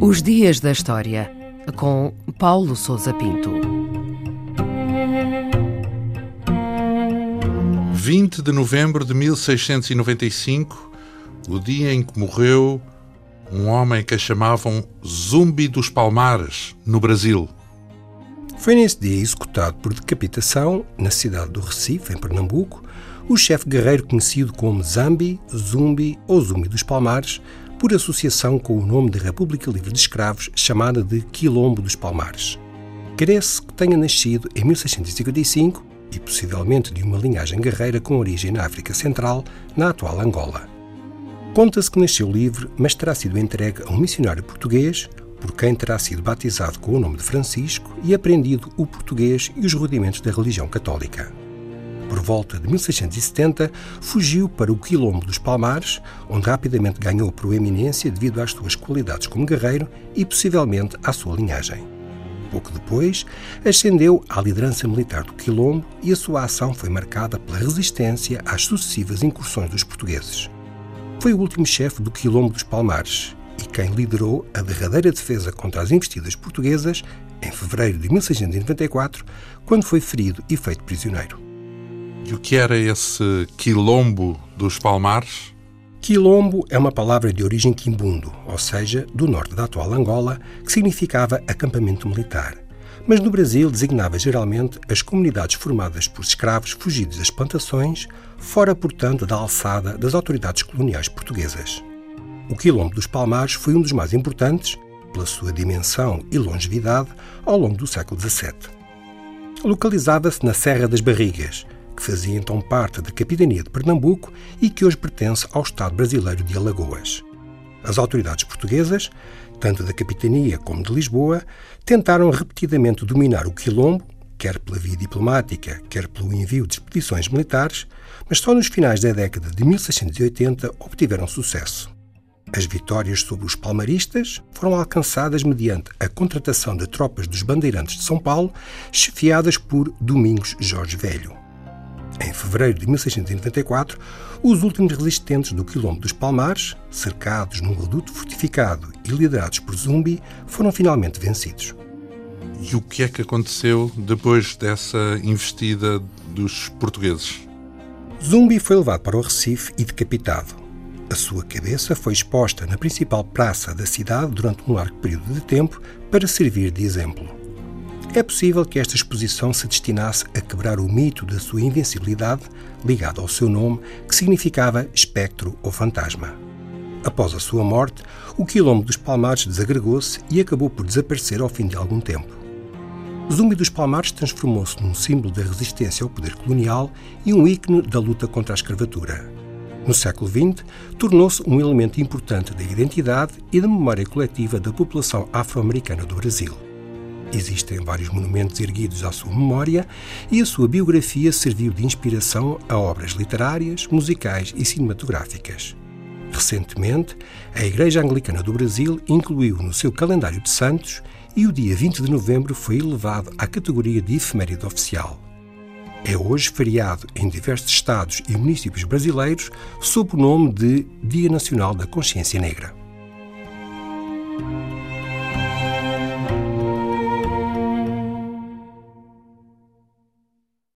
Os Dias da História, com Paulo Souza Pinto. 20 de novembro de 1695, o dia em que morreu um homem que chamavam Zumbi dos Palmares, no Brasil. Foi nesse dia executado por decapitação, na cidade do Recife, em Pernambuco, o chefe guerreiro conhecido como Zambi, Zumbi ou Zumbi dos Palmares, por associação com o nome da República Livre de Escravos, chamada de Quilombo dos Palmares. Cresce que tenha nascido em 1655 e possivelmente de uma linhagem guerreira com origem na África Central, na atual Angola. Conta-se que nasceu livre, mas terá sido entregue a um missionário português, por quem terá sido batizado com o nome de Francisco e aprendido o português e os rudimentos da religião católica por volta de 1670, fugiu para o Quilombo dos Palmares, onde rapidamente ganhou proeminência devido às suas qualidades como guerreiro e possivelmente à sua linhagem. Pouco depois, ascendeu à liderança militar do Quilombo e a sua ação foi marcada pela resistência às sucessivas incursões dos portugueses. Foi o último chefe do Quilombo dos Palmares e quem liderou a derradeira defesa contra as investidas portuguesas em fevereiro de 1694, quando foi ferido e feito prisioneiro. E o que era esse quilombo dos Palmares? Quilombo é uma palavra de origem quimbundo, ou seja, do norte da atual Angola, que significava acampamento militar. Mas no Brasil designava geralmente as comunidades formadas por escravos fugidos das plantações, fora, portanto, da alçada das autoridades coloniais portuguesas. O Quilombo dos Palmares foi um dos mais importantes, pela sua dimensão e longevidade, ao longo do século XVII. Localizava-se na Serra das Barrigas, que fazia então parte da capitania de Pernambuco e que hoje pertence ao Estado brasileiro de Alagoas. As autoridades portuguesas, tanto da capitania como de Lisboa, tentaram repetidamente dominar o quilombo, quer pela via diplomática, quer pelo envio de expedições militares, mas só nos finais da década de 1680 obtiveram sucesso. As vitórias sobre os palmaristas foram alcançadas mediante a contratação de tropas dos bandeirantes de São Paulo, chefiadas por Domingos Jorge Velho. Em fevereiro de 1694, os últimos resistentes do Quilombo dos Palmares, cercados num reduto fortificado e liderados por Zumbi, foram finalmente vencidos. E o que é que aconteceu depois dessa investida dos portugueses? Zumbi foi levado para o Recife e decapitado. A sua cabeça foi exposta na principal praça da cidade durante um largo período de tempo para servir de exemplo. É possível que esta exposição se destinasse a quebrar o mito da sua invencibilidade, ligado ao seu nome, que significava espectro ou fantasma. Após a sua morte, o quilombo dos Palmares desagregou-se e acabou por desaparecer ao fim de algum tempo. Zumbi dos Palmares transformou-se num símbolo da resistência ao poder colonial e um ícone da luta contra a escravatura. No século XX, tornou-se um elemento importante da identidade e da memória coletiva da população afro-americana do Brasil. Existem vários monumentos erguidos à sua memória e a sua biografia serviu de inspiração a obras literárias, musicais e cinematográficas. Recentemente, a Igreja Anglicana do Brasil incluiu no seu calendário de santos e o dia 20 de novembro foi elevado à categoria de efeméride oficial é hoje feriado em diversos estados e municípios brasileiros sob o nome de Dia Nacional da Consciência Negra.